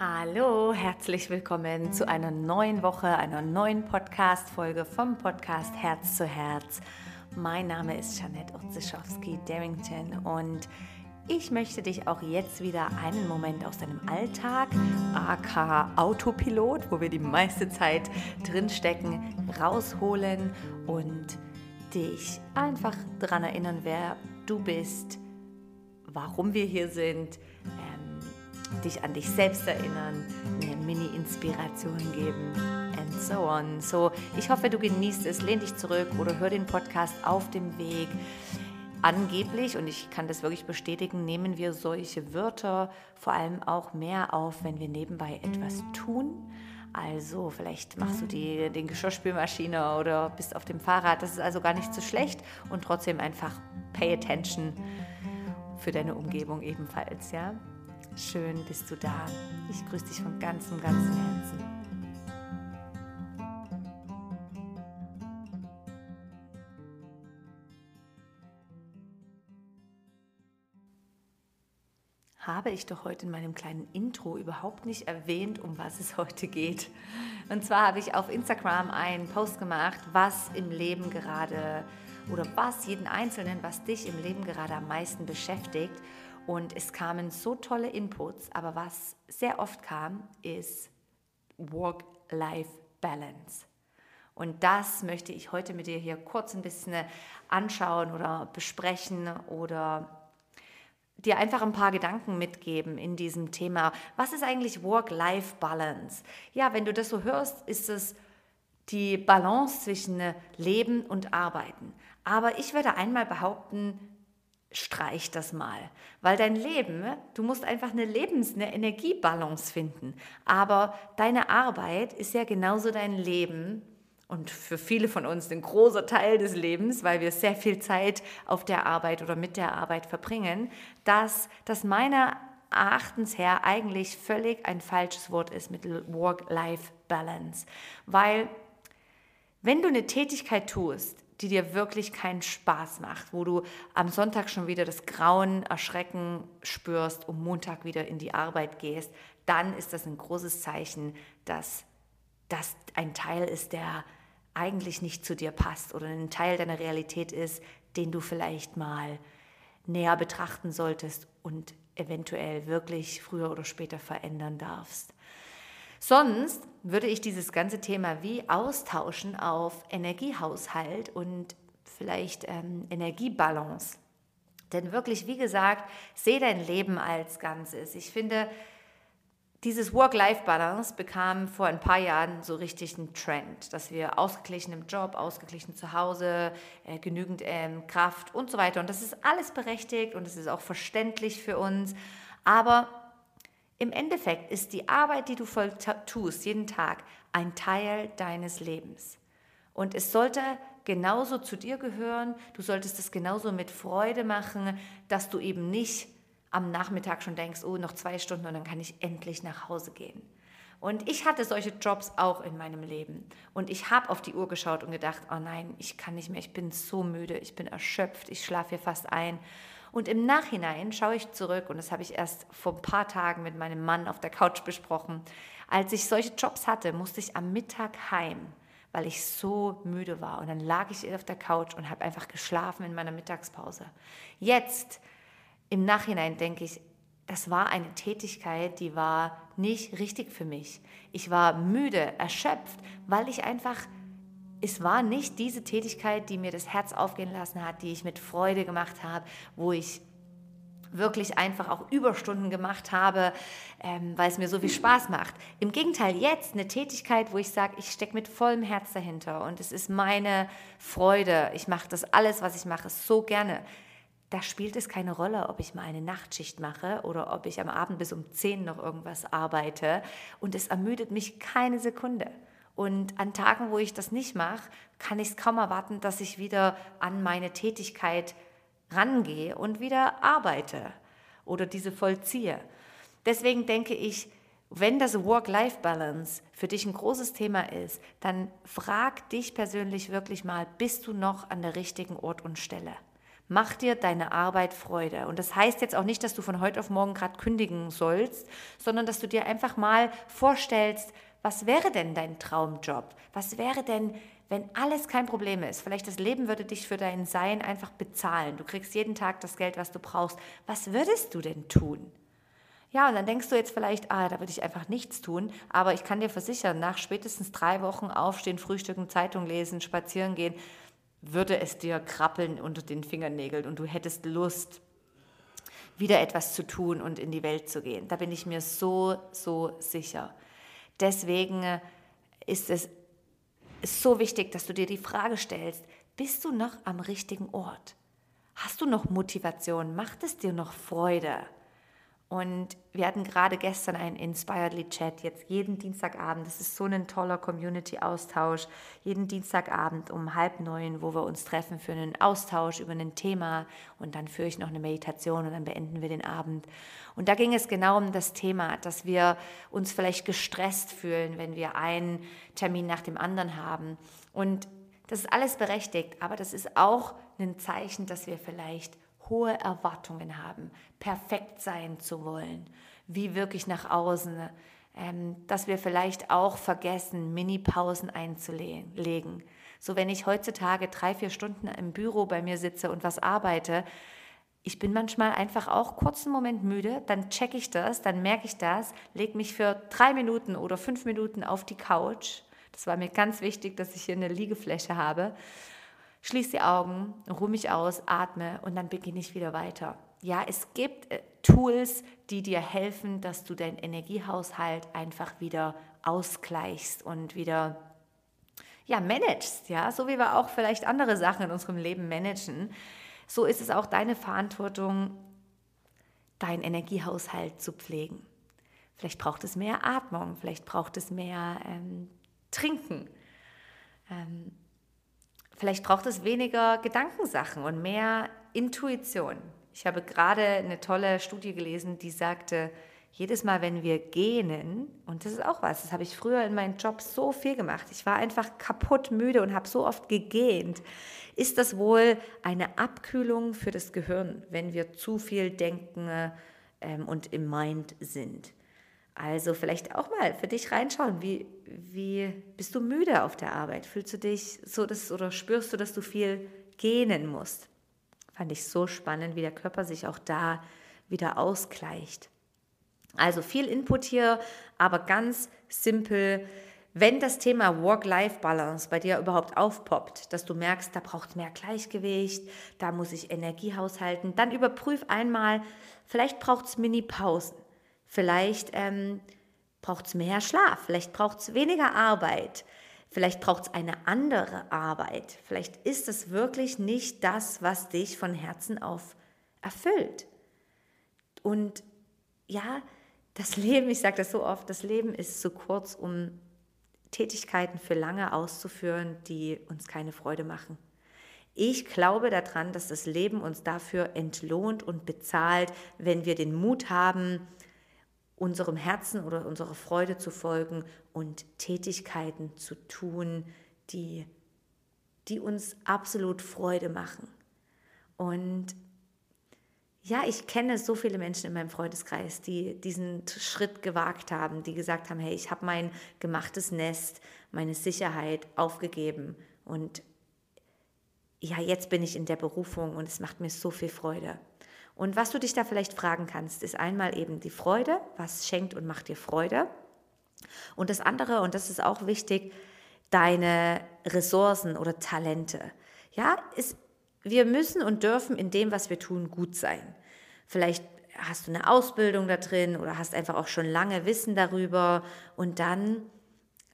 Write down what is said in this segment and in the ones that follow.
Hallo, herzlich willkommen zu einer neuen Woche, einer neuen Podcast-Folge vom Podcast Herz zu Herz. Mein Name ist Janette Otzischowski-Darrington und ich möchte dich auch jetzt wieder einen Moment aus deinem Alltag, aka Autopilot, wo wir die meiste Zeit drinstecken, rausholen und dich einfach daran erinnern, wer du bist, warum wir hier sind, dich an dich selbst erinnern, eine Mini-Inspiration geben and so on. So, ich hoffe, du genießt es, lehn dich zurück oder hör den Podcast auf dem Weg. Angeblich, und ich kann das wirklich bestätigen, nehmen wir solche Wörter vor allem auch mehr auf, wenn wir nebenbei etwas tun. Also vielleicht machst du die, den Geschirrspülmaschine oder bist auf dem Fahrrad. Das ist also gar nicht so schlecht und trotzdem einfach pay attention für deine Umgebung ebenfalls, ja. Schön bist du da. Ich grüße dich von ganzem, ganzem Herzen. Habe ich doch heute in meinem kleinen Intro überhaupt nicht erwähnt, um was es heute geht. Und zwar habe ich auf Instagram einen Post gemacht, was im Leben gerade oder was jeden Einzelnen, was dich im Leben gerade am meisten beschäftigt. Und es kamen so tolle Inputs, aber was sehr oft kam, ist Work-Life-Balance. Und das möchte ich heute mit dir hier kurz ein bisschen anschauen oder besprechen oder dir einfach ein paar Gedanken mitgeben in diesem Thema. Was ist eigentlich Work-Life-Balance? Ja, wenn du das so hörst, ist es die Balance zwischen Leben und Arbeiten. Aber ich würde einmal behaupten, streich das mal. Weil dein Leben, du musst einfach eine Lebens-, eine Energiebalance finden. Aber deine Arbeit ist ja genauso dein Leben und für viele von uns ein großer Teil des Lebens, weil wir sehr viel Zeit auf der Arbeit oder mit der Arbeit verbringen, dass das meiner Erachtens her eigentlich völlig ein falsches Wort ist mit Work-Life-Balance. Weil wenn du eine Tätigkeit tust, die dir wirklich keinen Spaß macht, wo du am Sonntag schon wieder das Grauen, Erschrecken spürst und Montag wieder in die Arbeit gehst, dann ist das ein großes Zeichen, dass das ein Teil ist, der eigentlich nicht zu dir passt oder ein Teil deiner Realität ist, den du vielleicht mal näher betrachten solltest und eventuell wirklich früher oder später verändern darfst. Sonst würde ich dieses ganze Thema wie austauschen auf Energiehaushalt und vielleicht ähm, Energiebalance. Denn wirklich, wie gesagt, sehe dein Leben als Ganzes. Ich finde, dieses Work-Life-Balance bekam vor ein paar Jahren so richtig einen Trend, dass wir ausgeglichen im Job, ausgeglichen zu Hause, äh, genügend ähm, Kraft und so weiter. Und das ist alles berechtigt und es ist auch verständlich für uns. Aber im Endeffekt ist die Arbeit, die du tust, jeden Tag, ein Teil deines Lebens. Und es sollte genauso zu dir gehören, du solltest es genauso mit Freude machen, dass du eben nicht am Nachmittag schon denkst, oh, noch zwei Stunden und dann kann ich endlich nach Hause gehen. Und ich hatte solche Jobs auch in meinem Leben. Und ich habe auf die Uhr geschaut und gedacht, oh nein, ich kann nicht mehr, ich bin so müde, ich bin erschöpft, ich schlafe hier fast ein. Und im Nachhinein schaue ich zurück, und das habe ich erst vor ein paar Tagen mit meinem Mann auf der Couch besprochen. Als ich solche Jobs hatte, musste ich am Mittag heim, weil ich so müde war. Und dann lag ich auf der Couch und habe einfach geschlafen in meiner Mittagspause. Jetzt, im Nachhinein, denke ich, das war eine Tätigkeit, die war nicht richtig für mich. Ich war müde, erschöpft, weil ich einfach es war nicht diese Tätigkeit, die mir das Herz aufgehen lassen hat, die ich mit Freude gemacht habe, wo ich wirklich einfach auch Überstunden gemacht habe, ähm, weil es mir so viel Spaß macht. Im Gegenteil, jetzt eine Tätigkeit, wo ich sage, ich stecke mit vollem Herz dahinter und es ist meine Freude. Ich mache das alles, was ich mache, so gerne. Da spielt es keine Rolle, ob ich mal eine Nachtschicht mache oder ob ich am Abend bis um 10 noch irgendwas arbeite. Und es ermüdet mich keine Sekunde. Und an Tagen, wo ich das nicht mache, kann ich es kaum erwarten, dass ich wieder an meine Tätigkeit rangehe und wieder arbeite oder diese vollziehe. Deswegen denke ich, wenn das Work-Life-Balance für dich ein großes Thema ist, dann frag dich persönlich wirklich mal, bist du noch an der richtigen Ort und Stelle? Mach dir deine Arbeit Freude. Und das heißt jetzt auch nicht, dass du von heute auf morgen gerade kündigen sollst, sondern dass du dir einfach mal vorstellst, was wäre denn dein Traumjob? Was wäre denn, wenn alles kein Problem ist? Vielleicht das Leben würde dich für dein Sein einfach bezahlen. Du kriegst jeden Tag das Geld, was du brauchst. Was würdest du denn tun? Ja, und dann denkst du jetzt vielleicht, ah, da würde ich einfach nichts tun. Aber ich kann dir versichern, nach spätestens drei Wochen aufstehen, frühstücken, Zeitung lesen, spazieren gehen, würde es dir krabbeln unter den Fingernägeln und du hättest Lust, wieder etwas zu tun und in die Welt zu gehen. Da bin ich mir so, so sicher. Deswegen äh, ist es so wichtig, dass du dir die Frage stellst, bist du noch am richtigen Ort? Hast du noch Motivation? Macht es dir noch Freude? Und wir hatten gerade gestern einen Inspiredly Chat, jetzt jeden Dienstagabend. Das ist so ein toller Community-Austausch. Jeden Dienstagabend um halb neun, wo wir uns treffen für einen Austausch über ein Thema. Und dann führe ich noch eine Meditation und dann beenden wir den Abend. Und da ging es genau um das Thema, dass wir uns vielleicht gestresst fühlen, wenn wir einen Termin nach dem anderen haben. Und das ist alles berechtigt, aber das ist auch ein Zeichen, dass wir vielleicht hohe Erwartungen haben, perfekt sein zu wollen, wie wirklich nach außen, ähm, dass wir vielleicht auch vergessen, Mini-Pausen einzulegen. So wenn ich heutzutage drei, vier Stunden im Büro bei mir sitze und was arbeite, ich bin manchmal einfach auch kurz einen Moment müde, dann checke ich das, dann merke ich das, lege mich für drei Minuten oder fünf Minuten auf die Couch. Das war mir ganz wichtig, dass ich hier eine Liegefläche habe schließe die Augen, ruhe mich aus, atme und dann beginne ich wieder weiter. Ja, es gibt äh, Tools, die dir helfen, dass du deinen Energiehaushalt einfach wieder ausgleichst und wieder ja, managst, ja, so wie wir auch vielleicht andere Sachen in unserem Leben managen, so ist es auch deine Verantwortung, deinen Energiehaushalt zu pflegen. Vielleicht braucht es mehr Atmung, vielleicht braucht es mehr ähm, Trinken. Ähm, Vielleicht braucht es weniger Gedankensachen und mehr Intuition. Ich habe gerade eine tolle Studie gelesen, die sagte, jedes Mal, wenn wir gähnen, und das ist auch was, das habe ich früher in meinem Job so viel gemacht, ich war einfach kaputt müde und habe so oft gegähnt, ist das wohl eine Abkühlung für das Gehirn, wenn wir zu viel denken ähm, und im Mind sind. Also vielleicht auch mal für dich reinschauen, wie, wie bist du müde auf der Arbeit? Fühlst du dich so, dass, oder spürst du, dass du viel gähnen musst? Fand ich so spannend, wie der Körper sich auch da wieder ausgleicht. Also viel Input hier, aber ganz simpel. Wenn das Thema Work-Life-Balance bei dir überhaupt aufpoppt, dass du merkst, da braucht mehr Gleichgewicht, da muss ich Energie haushalten, dann überprüf einmal, vielleicht braucht es Mini-Pausen. Vielleicht ähm, braucht es mehr Schlaf, vielleicht braucht es weniger Arbeit, vielleicht braucht es eine andere Arbeit. Vielleicht ist es wirklich nicht das, was dich von Herzen auf erfüllt. Und ja, das Leben, ich sage das so oft, das Leben ist zu kurz, um Tätigkeiten für lange auszuführen, die uns keine Freude machen. Ich glaube daran, dass das Leben uns dafür entlohnt und bezahlt, wenn wir den Mut haben, unserem Herzen oder unserer Freude zu folgen und Tätigkeiten zu tun, die, die uns absolut Freude machen. Und ja, ich kenne so viele Menschen in meinem Freundeskreis, die diesen Schritt gewagt haben, die gesagt haben, hey, ich habe mein gemachtes Nest, meine Sicherheit aufgegeben und ja, jetzt bin ich in der Berufung und es macht mir so viel Freude. Und was du dich da vielleicht fragen kannst, ist einmal eben die Freude, was schenkt und macht dir Freude. Und das andere, und das ist auch wichtig, deine Ressourcen oder Talente. Ja, ist, wir müssen und dürfen in dem, was wir tun, gut sein. Vielleicht hast du eine Ausbildung da drin oder hast einfach auch schon lange Wissen darüber und dann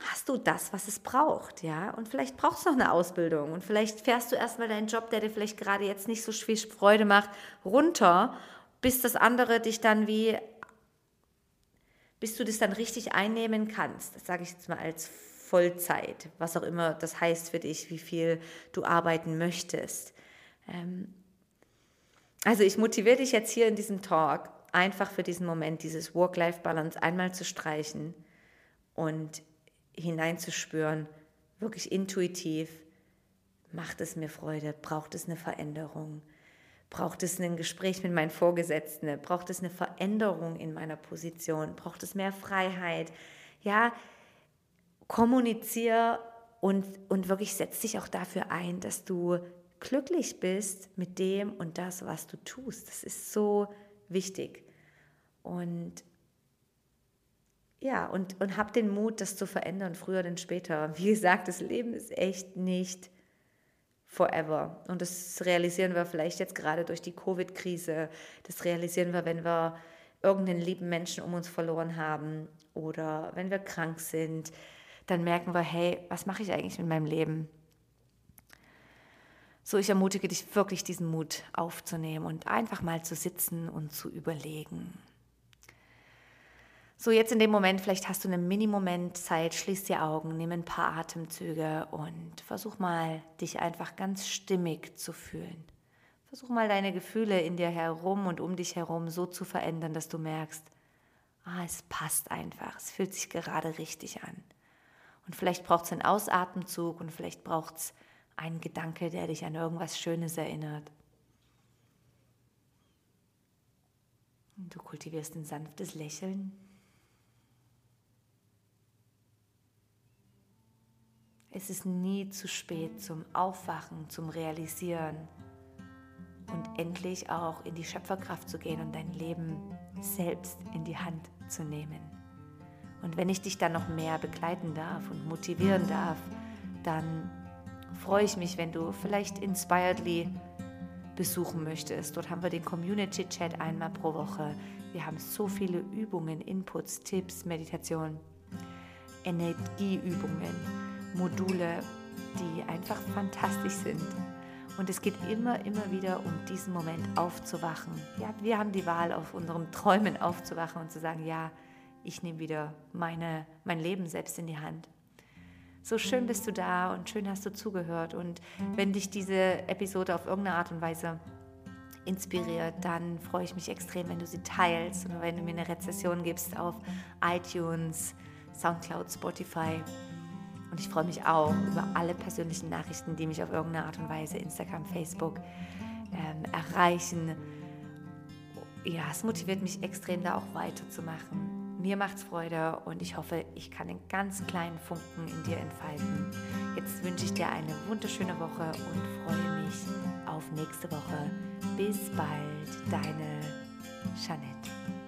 hast du das, was es braucht, ja? Und vielleicht brauchst du noch eine Ausbildung und vielleicht fährst du erstmal deinen Job, der dir vielleicht gerade jetzt nicht so viel Freude macht, runter, bis das andere dich dann wie, bis du das dann richtig einnehmen kannst. Das sage ich jetzt mal als Vollzeit, was auch immer das heißt für dich, wie viel du arbeiten möchtest. Ähm, also ich motiviere dich jetzt hier in diesem Talk, einfach für diesen Moment dieses Work-Life-Balance einmal zu streichen und hineinzuspüren, wirklich intuitiv, macht es mir Freude, braucht es eine Veränderung. Braucht es ein Gespräch mit meinen Vorgesetzten? Braucht es eine Veränderung in meiner Position? Braucht es mehr Freiheit? Ja, kommuniziere und, und wirklich setz dich auch dafür ein, dass du glücklich bist mit dem und das, was du tust. Das ist so wichtig. Und ja, und, und hab den Mut, das zu verändern, früher denn später. Wie gesagt, das Leben ist echt nicht forever. Und das realisieren wir vielleicht jetzt gerade durch die Covid-Krise. Das realisieren wir, wenn wir irgendeinen lieben Menschen um uns verloren haben oder wenn wir krank sind. Dann merken wir, hey, was mache ich eigentlich mit meinem Leben? So, ich ermutige dich wirklich, diesen Mut aufzunehmen und einfach mal zu sitzen und zu überlegen. So, jetzt in dem Moment, vielleicht hast du einen Mini-Moment Zeit, schließ die Augen, nimm ein paar Atemzüge und versuch mal, dich einfach ganz stimmig zu fühlen. Versuch mal deine Gefühle in dir herum und um dich herum so zu verändern, dass du merkst, ah, es passt einfach, es fühlt sich gerade richtig an. Und vielleicht braucht es einen Ausatemzug und vielleicht braucht es ein Gedanke, der dich an irgendwas Schönes erinnert. Du kultivierst ein sanftes Lächeln. Es ist nie zu spät zum Aufwachen, zum Realisieren und endlich auch in die Schöpferkraft zu gehen und dein Leben selbst in die Hand zu nehmen. Und wenn ich dich dann noch mehr begleiten darf und motivieren darf, dann freue ich mich, wenn du vielleicht Inspiredly besuchen möchtest. Dort haben wir den Community Chat einmal pro Woche. Wir haben so viele Übungen, Inputs, Tipps, Meditation, Energieübungen, Module, die einfach fantastisch sind. Und es geht immer, immer wieder um diesen Moment aufzuwachen. Ja, wir haben die Wahl, auf unseren Träumen aufzuwachen und zu sagen, ja, ich nehme wieder meine, mein Leben selbst in die Hand. So schön bist du da und schön hast du zugehört. Und wenn dich diese Episode auf irgendeine Art und Weise inspiriert, dann freue ich mich extrem, wenn du sie teilst und wenn du mir eine Rezession gibst auf iTunes, SoundCloud, Spotify. Und ich freue mich auch über alle persönlichen Nachrichten, die mich auf irgendeine Art und Weise, Instagram, Facebook, ähm, erreichen. Ja, es motiviert mich extrem, da auch weiterzumachen. Mir macht's Freude und ich hoffe, ich kann einen ganz kleinen Funken in dir entfalten. Jetzt wünsche ich dir eine wunderschöne Woche und freue mich auf nächste Woche. Bis bald, deine Jeanette.